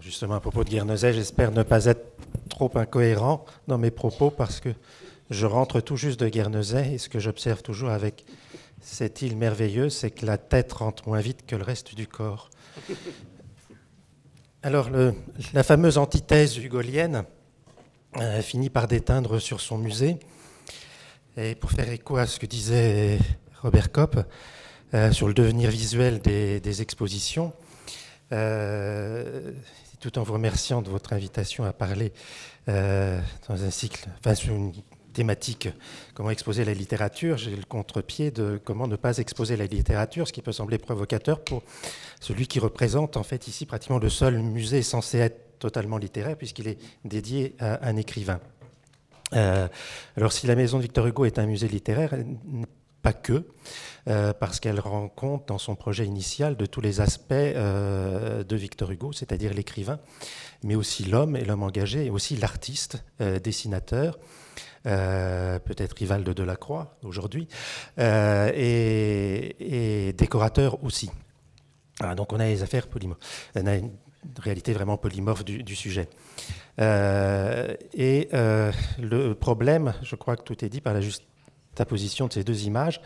Justement, à propos de Guernesey, j'espère ne pas être trop incohérent dans mes propos parce que je rentre tout juste de Guernesey et ce que j'observe toujours avec cette île merveilleuse, c'est que la tête rentre moins vite que le reste du corps. Alors, la fameuse antithèse hugolienne euh, finit par déteindre sur son musée. Et pour faire écho à ce que disait Robert Kopp euh, sur le devenir visuel des, expositions, euh, tout en vous remerciant de votre invitation à parler dans un cycle, enfin sur une thématique, comment exposer la littérature, j'ai le contre-pied de comment ne pas exposer la littérature, ce qui peut sembler provocateur pour celui qui représente en fait ici pratiquement le seul musée censé être totalement littéraire puisqu'il est dédié à un écrivain. Euh, alors si la maison de Victor Hugo est un musée littéraire, pas que, euh, parce qu'elle rend compte dans son projet initial de tous les aspects euh, de Victor Hugo, c'est-à-dire l'écrivain, mais aussi l'homme et l'homme engagé, et aussi l'artiste, dessinateur, euh, peut-être rival de Delacroix aujourd'hui, et, décorateur aussi. donc on a les affaires polymorphes. On a une réalité vraiment polymorphe du, sujet. Et le problème, je crois que tout est dit par la juxtaposition de ces deux images,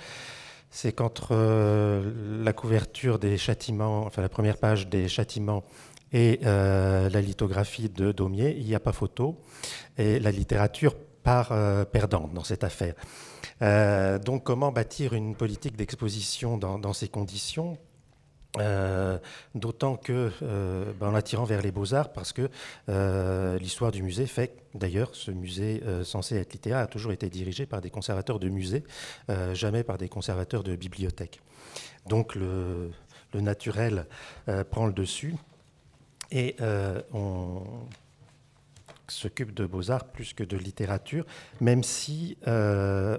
c'est qu'entre la couverture des châtiments, enfin la première page des châtiments et la lithographie de Daumier, il n'y a pas photo. Et la littérature euh, perdante dans cette affaire. Euh, donc comment bâtir une politique d'exposition dans, ces conditions euh, D'autant que, ben, en attirant vers les beaux-arts, parce que l'histoire du musée fait, d'ailleurs, ce musée censé être littéraire a toujours été dirigé par des conservateurs de musées, jamais par des conservateurs de bibliothèques. Donc le, naturel prend le dessus et on s'occupe de beaux-arts plus que de littérature, même si euh,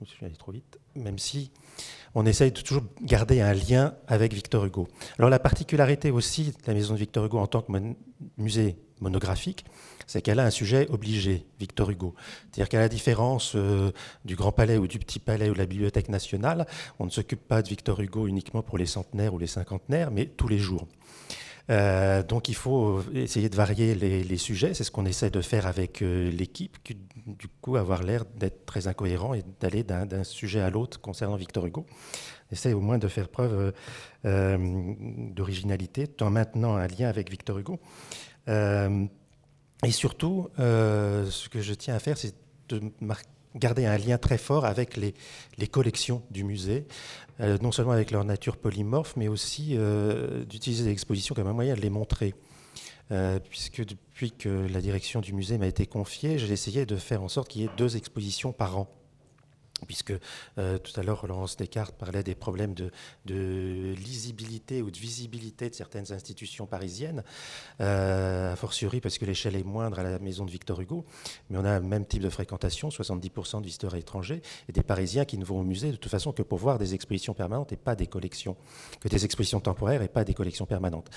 on... Euh, trop vite. Même si on essaye de toujours garder un lien avec Victor Hugo. Alors la particularité aussi de la maison de Victor Hugo en tant que musée monographique, c'est qu'elle a un sujet obligé, Victor Hugo. C'est-à-dire qu'à la différence euh, du Grand Palais ou du Petit Palais ou de la Bibliothèque nationale, on ne s'occupe pas de Victor Hugo uniquement pour les centenaires ou les cinquantenaires, mais tous les jours. Euh, donc il faut essayer de varier les, sujets. C'est ce qu'on essaie de faire avec euh, l'équipe, qui du coup avoir l'air d'être très incohérent et d'aller d'un sujet à l'autre concernant Victor Hugo. On essaie au moins de faire preuve euh, d'originalité tout en maintenant un lien avec Victor Hugo. et surtout, ce que je tiens à faire, c'est de marquer garder un lien très fort avec les, collections du musée, euh, non seulement avec leur nature polymorphe, mais aussi euh, d'utiliser les expositions comme un moyen de les montrer. Euh, puisque depuis que la direction du musée m'a été confiée, j'ai essayé de faire en sorte qu'il y ait deux expositions par an puisque euh, tout à l'heure Laurence Descartes parlait des problèmes de, lisibilité ou de visibilité de certaines institutions parisiennes, euh, a fortiori parce que l'échelle est moindre à la maison de Victor Hugo, mais on a le même type de fréquentation, 70% de visiteurs étrangers, et des Parisiens qui ne vont au musée de toute façon que pour voir des expositions permanentes et pas des collections, que des expositions temporaires et pas des collections permanentes.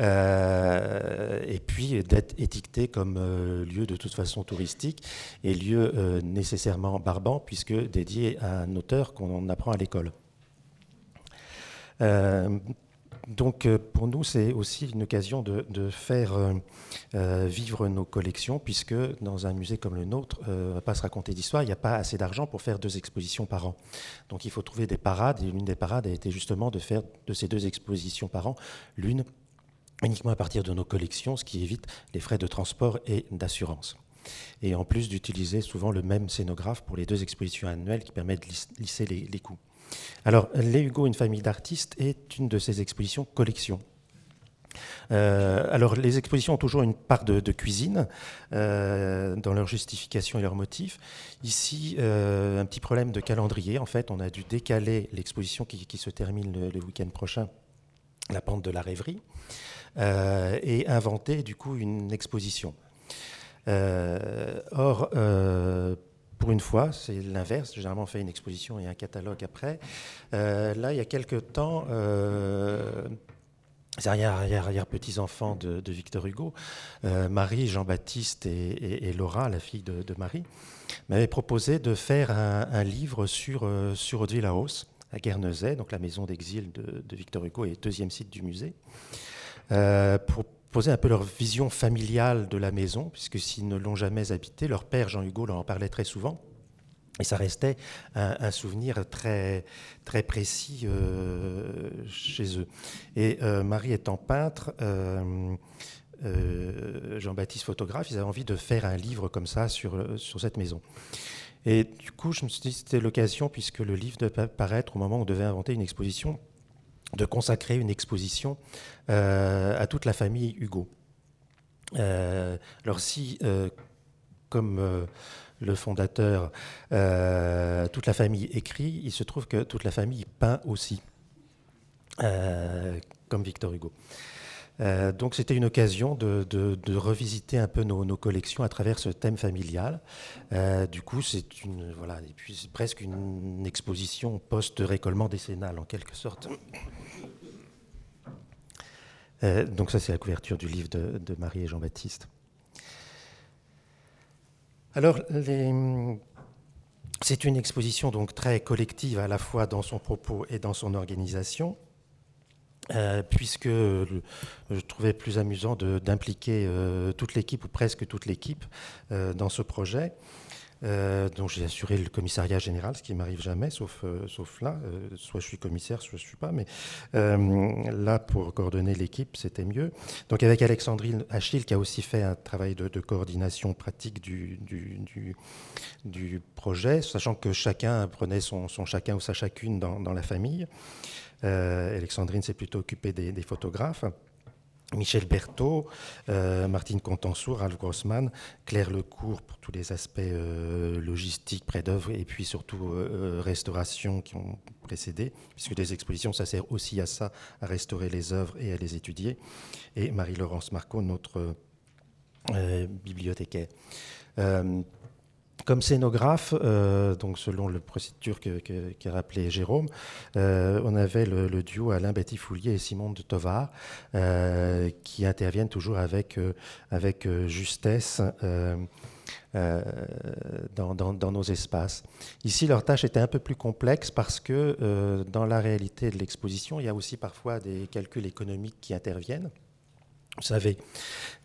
Euh, et puis d'être étiqueté comme lieu de toute façon touristique et lieu nécessairement barbant, puisque des dédié à un auteur qu'on apprend à l'école. Euh, donc euh, pour nous, c'est aussi une occasion de, faire euh, vivre nos collections, puisque dans un musée comme le nôtre, on ne va pas se raconter d'histoire, il n'y a pas assez d'argent pour faire deux expositions par an. Donc il faut trouver des parades, et l'une des parades a été justement de faire de ces deux expositions par an, l'une uniquement à partir de nos collections, ce qui évite les frais de transport et d'assurance et en plus d'utiliser souvent le même scénographe pour les deux expositions annuelles qui permettent de lisser les, coûts. Alors, Les Hugo, une famille d'artistes, est une de ces expositions collection. Euh, alors, les expositions ont toujours une part de, cuisine euh, dans leur justification et leur motif. Ici, euh, un petit problème de calendrier. En fait, on a dû décaler l'exposition qui, se termine le, le week-end prochain, la pente de la rêverie, et inventer du coup une exposition. Euh, or, euh, pour une fois, c'est l'inverse. Généralement, on fait une exposition et un catalogue après. Euh, là, il y a quelques temps, les arrière-petits-enfants de, Victor Hugo, Marie, Jean-Baptiste et, Laura, la fille de, Marie, m'avaient proposé de faire un, livre sur, sur Haudeville-House, à Guernesey, donc la maison d'exil de, Victor Hugo et deuxième site du musée. pour poser un peu leur vision familiale de la maison, puisque s'ils ne l'ont jamais habité, leur père Jean-Hugo leur en parlait très souvent. Et ça restait un, souvenir très, très précis euh, chez eux. Et euh, Marie étant peintre, euh, Jean-Baptiste photographe, ils avaient envie de faire un livre comme ça sur, sur cette maison. Et du coup, je me suis dit que c'était l'occasion, puisque le livre devait paraître au moment où on devait inventer une exposition, de consacrer une exposition à toute la famille Hugo. alors si, comme le fondateur, euh, toute la famille écrit, il se trouve que toute la famille peint aussi, euh, comme Victor Hugo. Euh, donc c'était une occasion de, revisiter un peu nos, collections à travers ce thème familial. du coup, c'est voilà, et puis presque une exposition post-récollement décennal en quelque sorte. donc ça c'est la couverture du livre de Marie et Jean-Baptiste. Alors, c'est une exposition donc très collective à la fois dans son propos et dans son organisation. Euh, puisque je trouvais plus amusant d'impliquer euh, toute l'équipe, ou presque toute l'équipe, euh, dans ce projet. Dont j'ai assuré le commissariat général, ce qui m'arrive jamais, sauf, sauf là. Soit je suis commissaire, soit je ne suis pas. Mais là, pour coordonner l'équipe, c'était mieux. Donc avec Alexandrine Achille, qui a aussi fait un travail de, coordination pratique du, du, du, projet, sachant que chacun prenait son, son chacun ou sa chacune dans la famille. Alexandrine s'est plutôt occupée des, photographes. Michel Berthaud, euh, Martine Contensour, Ralph Grossman, Claire Lecourt pour tous les aspects euh, logistiques, près d'œuvre et puis surtout euh, restauration qui ont précédé, puisque les expositions, ça sert aussi à ça, à restaurer les œuvres et à les étudier. Et Marie-Laurence Marco, notre bibliothécaire. Comme scénographe, euh, donc selon le procédure qu'a rappelé Jérôme, euh, on avait le, duo Alain Betty-Foulier et Simon de Tovar euh, qui interviennent toujours avec, avec justesse dans, dans, nos espaces. Ici, leur tâche était un peu plus complexe parce que dans la réalité de l'exposition, il y a aussi parfois des calculs économiques qui interviennent. Vous savez,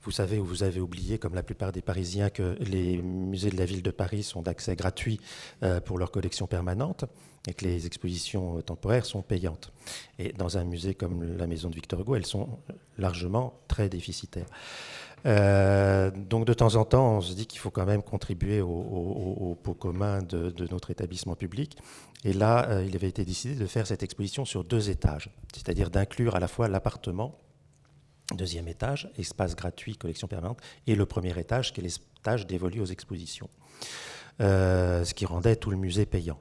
vous savez ou vous avez oublié, comme la plupart des Parisiens, que les musées de la ville de Paris sont d'accès gratuit euh, pour leur collection permanente et que les expositions euh, temporaires sont payantes. Et dans un musée comme la Maison de Victor Hugo, elles sont largement très déficitaires. Euh, donc de temps en temps, on se dit qu'il faut quand même contribuer au, pot commun de, notre établissement public. Et là, il avait été décidé de faire cette exposition sur deux étages, c'est-à-dire d'inclure à la fois l'appartement Deuxième étage, espace gratuit, collection permanente. Et le premier étage, qui est l'étage dévolu aux expositions. Euh, ce qui rendait tout le musée payant.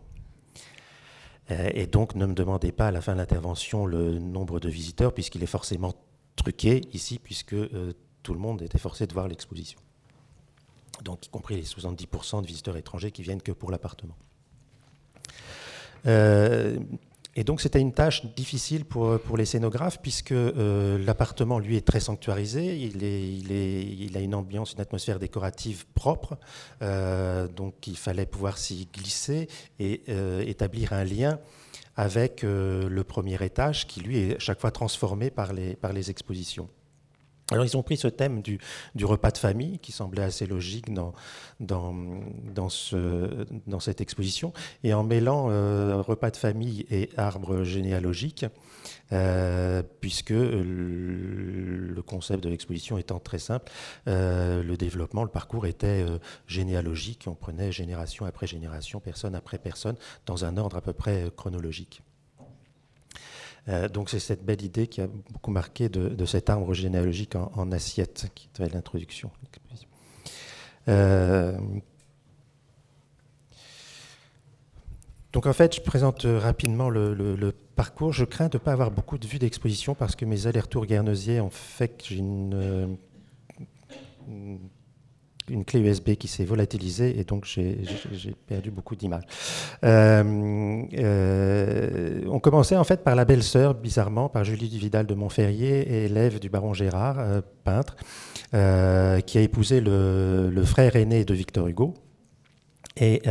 Euh, et donc, ne me demandez pas à la fin de l'intervention le nombre de visiteurs, puisqu'il est forcément truqué ici, puisque euh, tout le monde était forcé de voir l'exposition. Donc, y compris les 70% de visiteurs étrangers qui viennent que pour l'appartement. Et donc c'était une tâche difficile pour, pour les scénographes puisque euh, l'appartement, lui, est très sanctuarisé. Il, a une ambiance, une atmosphère décorative propre. Euh, donc il fallait pouvoir s'y glisser et euh, établir un lien avec le premier étage qui, lui, est chaque fois transformé par les expositions. Alors ils ont pris ce thème du, repas de famille, qui semblait assez logique dans, dans, dans, ce, dans cette exposition, et en mêlant euh, repas de famille et arbre généalogique, euh, puisque le concept de l'exposition étant très simple, euh, le développement, le parcours était généalogique, on prenait génération après génération, personne après personne, dans un ordre à peu près chronologique. Euh, donc c'est cette belle idée qui a beaucoup marqué de, cet arbre généalogique en, assiette, qui était l'introduction. Euh, donc en fait, je présente rapidement le, parcours. Je crains de ne pas avoir beaucoup de vues d'exposition parce que mes allers-retours guernesiers ont fait que j'ai une clé USB qui s'est volatilisée et donc j'ai perdu beaucoup d'images. Euh, euh, on commençait en fait par la belle-sœur, bizarrement, par Julie Vidal de Montferrier, élève du baron Gérard, euh, peintre, qui a épousé le, frère aîné de Victor Hugo et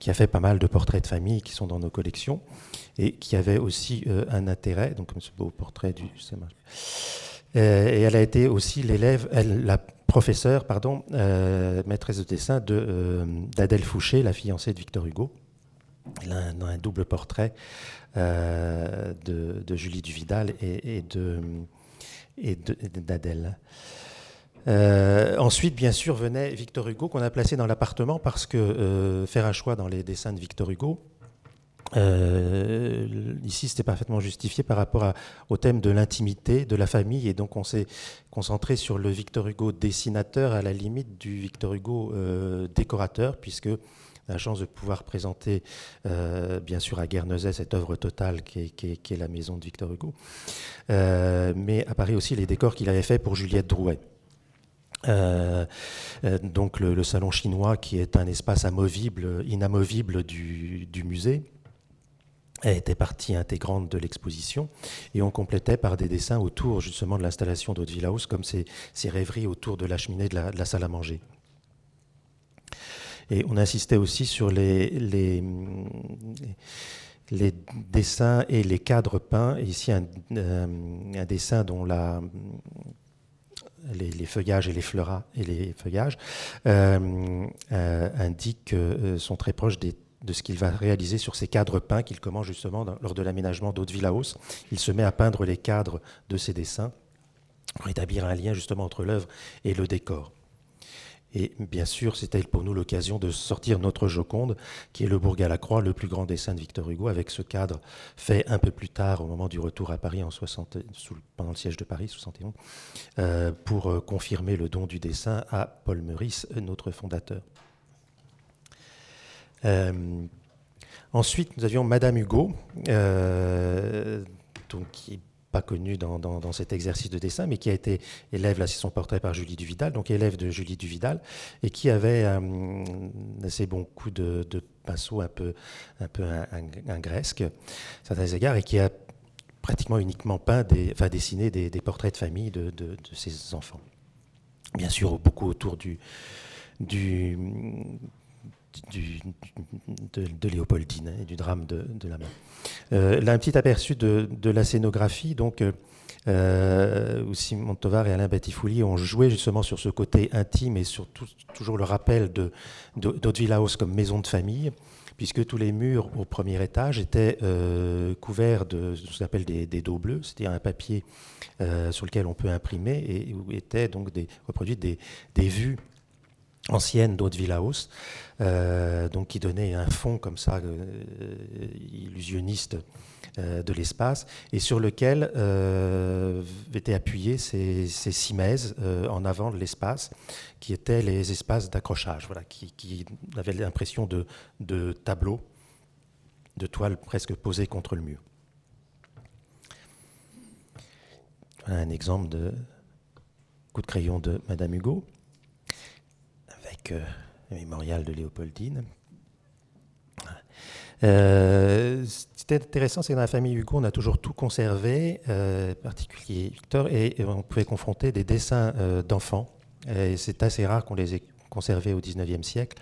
qui a fait pas mal de portraits de famille qui sont dans nos collections et qui avait aussi un intérêt, donc comme ce beau portrait du... et elle a été aussi l'élève, la professeure, pardon, maîtresse de dessin d'Adèle Fouché, la fiancée de Victor Hugo. Elle a un, double portrait de, Julie Duvidal et, d'Adèle. Euh, ensuite, bien sûr, venait Victor Hugo, qu'on a placé dans l'appartement parce que euh, faire un choix dans les dessins de Victor Hugo, euh, ici, c'était parfaitement justifié par rapport au thème de l'intimité, de la famille, et donc on s'est concentré sur le Victor Hugo dessinateur à la limite du Victor Hugo décorateur, puisque la chance de pouvoir présenter, bien sûr, à Guernesey cette œuvre totale qui est, la maison de Victor Hugo, mais Paris aussi les décors qu'il avait fait pour Juliette Drouet. Euh, euh, donc le, salon chinois qui est un espace amovible, inamovible du, musée était partie intégrante de l'exposition et on complétait par des dessins autour justement de l'installation d'Haute House comme ces, rêveries autour de la cheminée de la, salle à manger. Et on insistait aussi sur les, les, dessins et les cadres peints. Ici, un, un dessin dont la, les, feuillages et les fleuras et les feuillages euh, euh, indiquent euh, sont très proches de ce qu'il va réaliser sur ces cadres peints qu'il commence justement lors de l'aménagement d'Haute-Villaos. Il se met à peindre les cadres de ses dessins pour établir un lien justement entre l'œuvre et le décor. Et bien sûr, c'était pour nous l'occasion de sortir notre Joconde, qui est le Bourg à la Croix, le plus grand dessin de Victor Hugo, avec ce cadre fait un peu plus tard, au moment du retour à Paris en 60, pendant le siège de Paris, 71, euh, pour euh, confirmer le don du dessin à Paul Meurice, notre fondateur. Euh, ensuite, nous avions Madame Hugo, donc, qui pas connu dans, cet exercice de dessin, mais qui a été élève, là c'est son portrait par Julie Duvidal, donc élève de Julie Duvidal, et qui avait un assez bon coup de, pinceau un peu, un peu ingresque, à certains égards, et qui a pratiquement uniquement peint, des, enfin dessiné des, portraits de famille de, de, ses enfants. Bien sûr, beaucoup autour du, du, de, Léopoldine et du drame de, la main. Euh, là, un petit aperçu de, la scénographie. Donc, euh, où Simon Tovar et Alain Battifouli ont joué justement sur ce côté intime et sur toujours le rappel de, House comme maison de famille, puisque tous les murs au premier étage étaient euh, couverts de ce qu'on appelle des, dos bleus, c'est-à-dire un papier euh, sur lequel on peut imprimer et où étaient donc reproduites des, des vues ancienne d'Haute House, euh, donc qui donnait un fond comme ça euh, illusionniste euh, de l'espace et sur lequel étaient appuyés ces, ces en avant de l'espace qui étaient les espaces d'accrochage, voilà, qui, qui avaient l'impression de, de tableaux, de toiles presque posées contre le mur. Voilà un exemple de coup de crayon de Madame Hugo euh, mémorial de Léopoldine. Euh, C'était intéressant, c'est que dans la famille Hugo, on a toujours tout conservé, euh, particulier Victor, et, on pouvait confronter des dessins euh, d'enfants. C'est assez rare qu'on les ait conservés au XIXe siècle.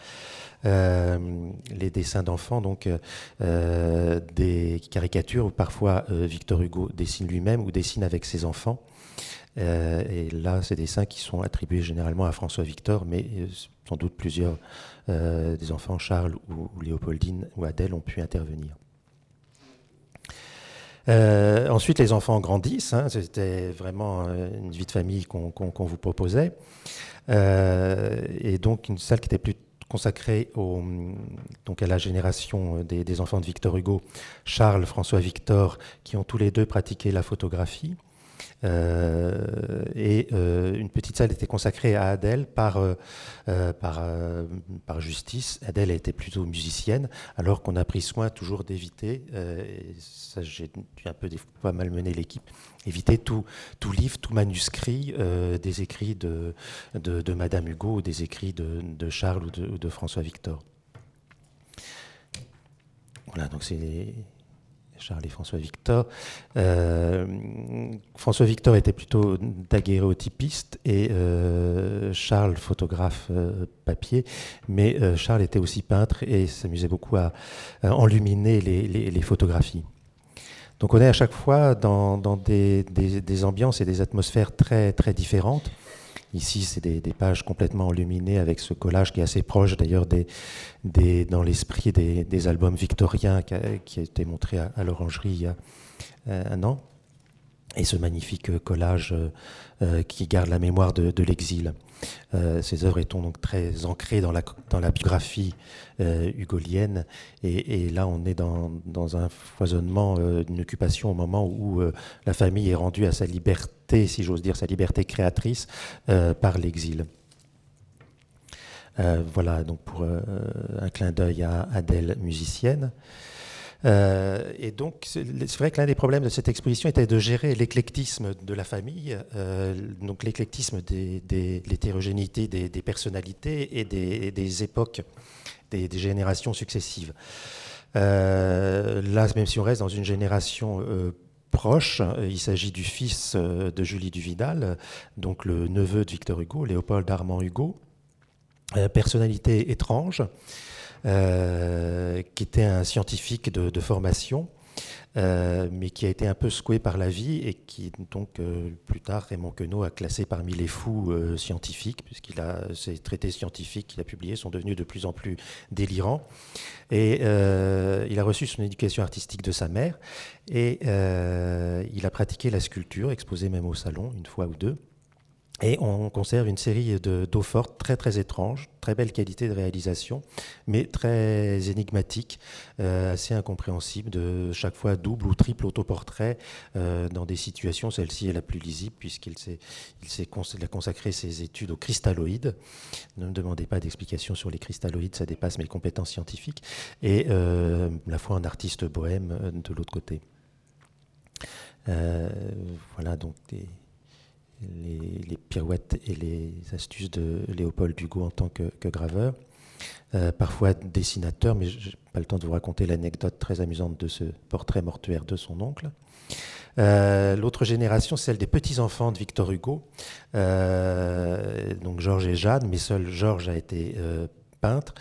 les dessins d'enfants, donc des caricatures où parfois Victor Hugo dessine lui-même ou dessine avec ses enfants. Et là, ces dessins qui sont attribués généralement à François Victor, mais sans doute plusieurs euh, des enfants, Charles ou, Léopoldine ou Adèle, ont pu intervenir. Euh, ensuite, les enfants grandissent. Hein, c'était vraiment euh, une vie de famille qu'on vous proposait. et donc, une salle qui était plus consacrée donc à la génération des, des, enfants de Victor Hugo, Charles, François Victor, qui ont tous les deux pratiqué la photographie. Euh, et euh, une petite salle était consacrée à Adèle par, euh, par, par justice. Adèle était plutôt musicienne, alors qu'on a pris soin toujours d'éviter, ça j'ai un peu des fois malmené l'équipe, éviter tout, tout livre, tout manuscrit des écrits de, de, Madame Hugo ou des écrits de, de Charles ou de, de François Victor. Voilà, donc c'est Charles et François Victor. Euh, François Victor était plutôt daguerréotypiste et euh, Charles photographe euh, papier, mais Charles était aussi peintre et s'amusait beaucoup à, enluminer les, photographies. Donc on est à chaque fois dans, des, des, ambiances et des atmosphères très, très différentes. Ici, c'est des, pages complètement illuminées avec ce collage qui est assez proche d'ailleurs des, dans l'esprit des, albums victoriens qui a, qui a été montré à, l'orangerie il y a euh, un an. Et ce magnifique collage euh, euh, qui garde la mémoire de, l'exil. Euh, ces œuvres étant donc très ancrées dans la, biographie euh, hugolienne. Et, là, on est dans, un foisonnement euh, d'une occupation au moment où la famille est rendue à sa liberté, si j'ose dire, sa liberté créatrice par l'exil. voilà donc pour un clin d'œil à Adèle musicienne. Euh, et donc, c'est vrai que l'un des problèmes de cette exposition était de gérer l'éclectisme de la famille, euh, donc l'éclectisme de l'hétérogénéité des, personnalités et des, époques, des, générations successives. Euh, là, même si on reste dans une génération proche, il s'agit du fils de Julie Duvidal, donc le neveu de Victor Hugo, Léopold Armand Hugo, personnalité étrange. Euh, qui était un scientifique de, formation, euh, mais qui a été un peu secoué par la vie et qui, donc, euh, plus tard, Raymond Queneau a classé parmi les fous scientifiques, puisqu'il a ses traités scientifiques qu'il a publiés sont devenus de plus en plus délirants. Et il a reçu son éducation artistique de sa mère et il a pratiqué la sculpture, exposé même au salon une fois ou deux. Et on conserve une série d'eau forte très très étrange, très belle qualité de réalisation, mais très énigmatique, euh, assez incompréhensible, de chaque fois double ou triple autoportrait euh, dans des situations, celle-ci est la plus lisible puisqu'il s'est, a consacré ses études aux cristalloïdes. Ne me demandez pas d'explications sur les cristalloïdes, ça dépasse mes compétences scientifiques. Et euh, la fois un artiste bohème de l'autre côté. voilà donc des les, pirouettes et les astuces de Léopold Hugo en tant que, graveur. Euh, parfois dessinateur, mais je n'ai pas le temps de vous raconter l'anecdote très amusante de ce portrait mortuaire de son oncle. Euh, l'autre génération, celle des petits-enfants de Victor Hugo, euh, donc Georges et Jeanne, mais seul Georges a été peintre.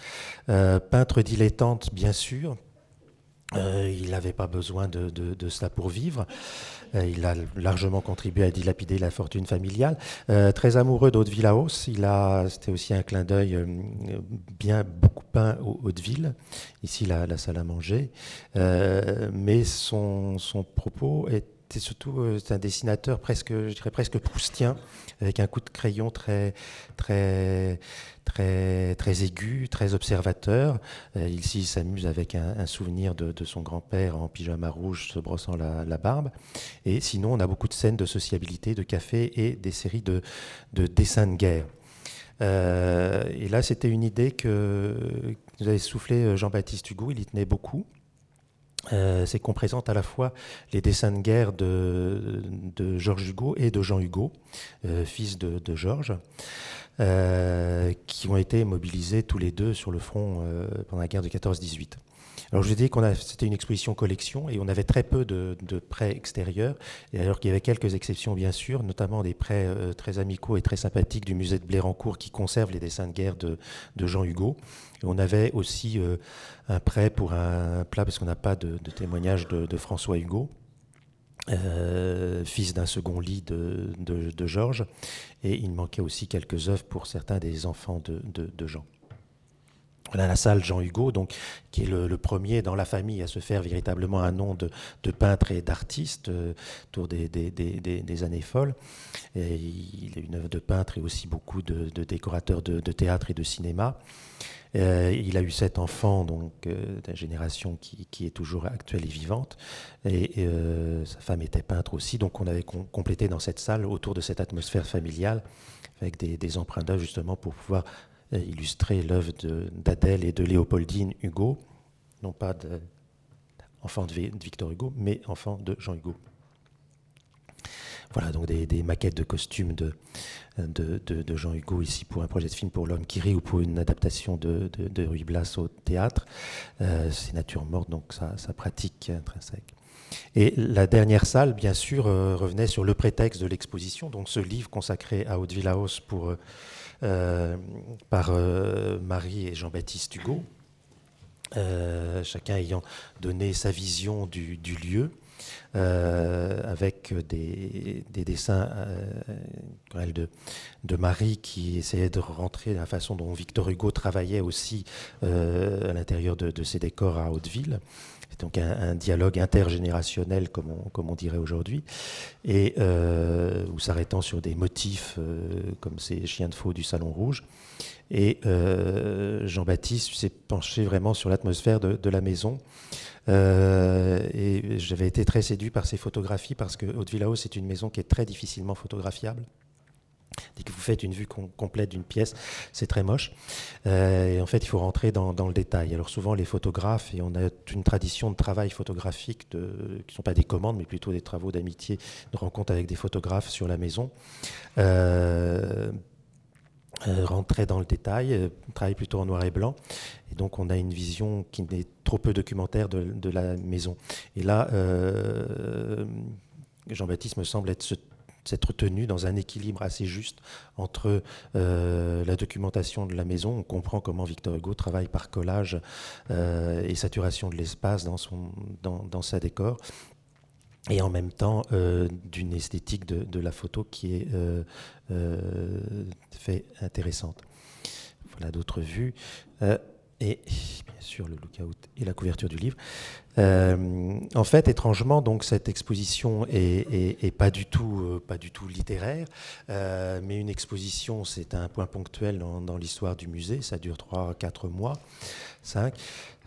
peintre dilettante, bien sûr, il n'avait pas besoin de, de, cela pour vivre. Euh, il a largement contribué à dilapider la fortune familiale. Euh, très amoureux d'Haute-Villaos, il a, c'était aussi un clin d'œil euh, bien beaucoup peint au Haute-Ville, ici la, la, salle à manger. mais son, son propos est c'est surtout un dessinateur presque, je dirais presque proustien, avec un coup de crayon très, très, très, très aigu, très observateur. Euh, il s'amuse avec un, souvenir de, son grand-père en pyjama rouge se brossant la, barbe. Et sinon, on a beaucoup de scènes de sociabilité, de café et des séries de, dessins de guerre. Euh, et là, c'était une idée que nous avait soufflé euh, Jean-Baptiste Hugo, il y tenait beaucoup. C'est qu'on présente à la fois les dessins de guerre de, Georges Hugo et de Jean Hugo, fils de, Georges. Euh, qui ont été mobilisés tous les deux sur le front euh, pendant la guerre de 14-18. Alors je vous ai dit que c'était une exposition collection et on avait très peu de, prêts extérieurs, et alors qu'il y avait quelques exceptions bien sûr, notamment des prêts euh, très amicaux et très sympathiques du musée de Blérancourt qui conserve les dessins de guerre de, Jean Hugo. Et on avait aussi un prêt pour un plat, parce qu'on n'a pas de, témoignage de, François Hugo. Euh, fils d'un second lit de, Georges, et il manquait aussi quelques œuvres pour certains des enfants de, Jean. On a la salle Jean Hugo, donc, qui est le, premier dans la famille à se faire véritablement un nom de, peintre et d'artiste euh, autour des, des, années folles. Il a une œuvre de peintre et aussi beaucoup de, décorateurs de, théâtre et de cinéma. Euh, il a eu sept enfants, donc euh, d'une génération qui, est toujours actuelle et vivante. Et euh, sa femme était peintre aussi, donc on avait complété dans cette salle autour de cette atmosphère familiale avec des, emprunts d'œuvre justement pour pouvoir illustrer l'œuvre d'Adèle et de Léopoldine Hugo, non pas de, enfant de Victor Hugo, mais enfant de Jean Hugo. Voilà, donc des, maquettes de costumes de, Jean Hugo ici pour un projet de film pour l'homme qui rit ou pour une adaptation de, Ruy Blas au théâtre. Euh, c'est nature morte, donc ça, pratique intrinsèque. Et la dernière salle, bien sûr, euh, revenait sur le prétexte de l'exposition, donc ce livre consacré à Haute-Villaos pour, euh, par Marie et Jean-Baptiste Hugo, chacun ayant donné sa vision du, lieu. avec des, dessins de, Marie qui essayait de rentrer la façon dont Victor Hugo travaillait aussi à l'intérieur de, ses décors à Hauteville. Donc un, dialogue intergénérationnel, comme on, dirait aujourd'hui, et euh, ou s'arrêtant sur des motifs euh, comme ces chiens de faux du Salon Rouge. Et euh, Jean-Baptiste s'est penché vraiment sur l'atmosphère de, la maison. et j'avais été très séduit par ses photographies parce que Haute-Villao, c'est une maison qui est très difficilement photographiable. Dès que vous faites une vue complète d'une pièce, c'est très moche. Euh, et en fait, il faut rentrer dans, le détail. Alors souvent, les photographes, et on a une tradition de travail photographique qui ne sont pas des commandes, mais plutôt des travaux d'amitié, de rencontres avec des photographes sur la maison. Euh, euh, rentrer dans le détail, travailler plutôt en noir et blanc. Et donc, on a une vision qui n'est trop peu documentaire de, de la maison. Et là, Jean-Baptiste me semble être ce s'être tenu dans un équilibre assez juste entre euh, la documentation de la maison. On comprend comment Victor Hugo travaille par collage euh, et saturation de l'espace dans, son, dans, sa décor. Et en même temps, euh, d'une esthétique de, la photo qui est fait intéressante. Voilà d'autres vues et bien sûr le lookout et la couverture du livre. Euh, en fait, étrangement, donc cette exposition est, pas du tout euh, pas du tout littéraire, euh, mais une exposition, c'est un point ponctuel dans, l'histoire du musée. Ça dure 3-4 mois, 5.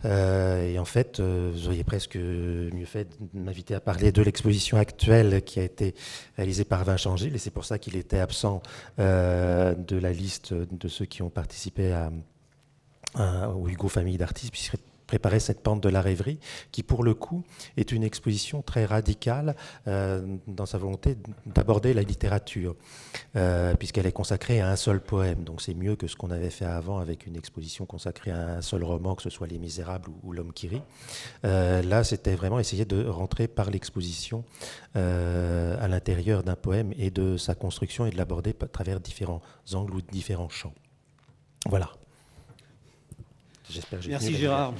et en fait, vous auriez presque mieux fait de m'inviter à parler de l'exposition actuelle qui a été réalisée par Vincent Gilles, et c'est pour ça qu'il était absent de la liste de ceux qui ont participé à au Hugo Famille d'artistes, puisqu'il préparait cette pente de la rêverie, qui pour le coup est une exposition très radicale euh, dans sa volonté d'aborder la littérature, euh, puisqu'elle est consacrée à un seul poème. Donc c'est mieux que ce qu'on avait fait avant avec une exposition consacrée à un seul roman, que ce soit Les Misérables ou, L'Homme qui rit. Euh, là, c'était vraiment essayer de rentrer par l'exposition à l'intérieur d'un poème et de sa construction et de l'aborder à travers différents angles ou différents champs. Voilà. Merci Gérard.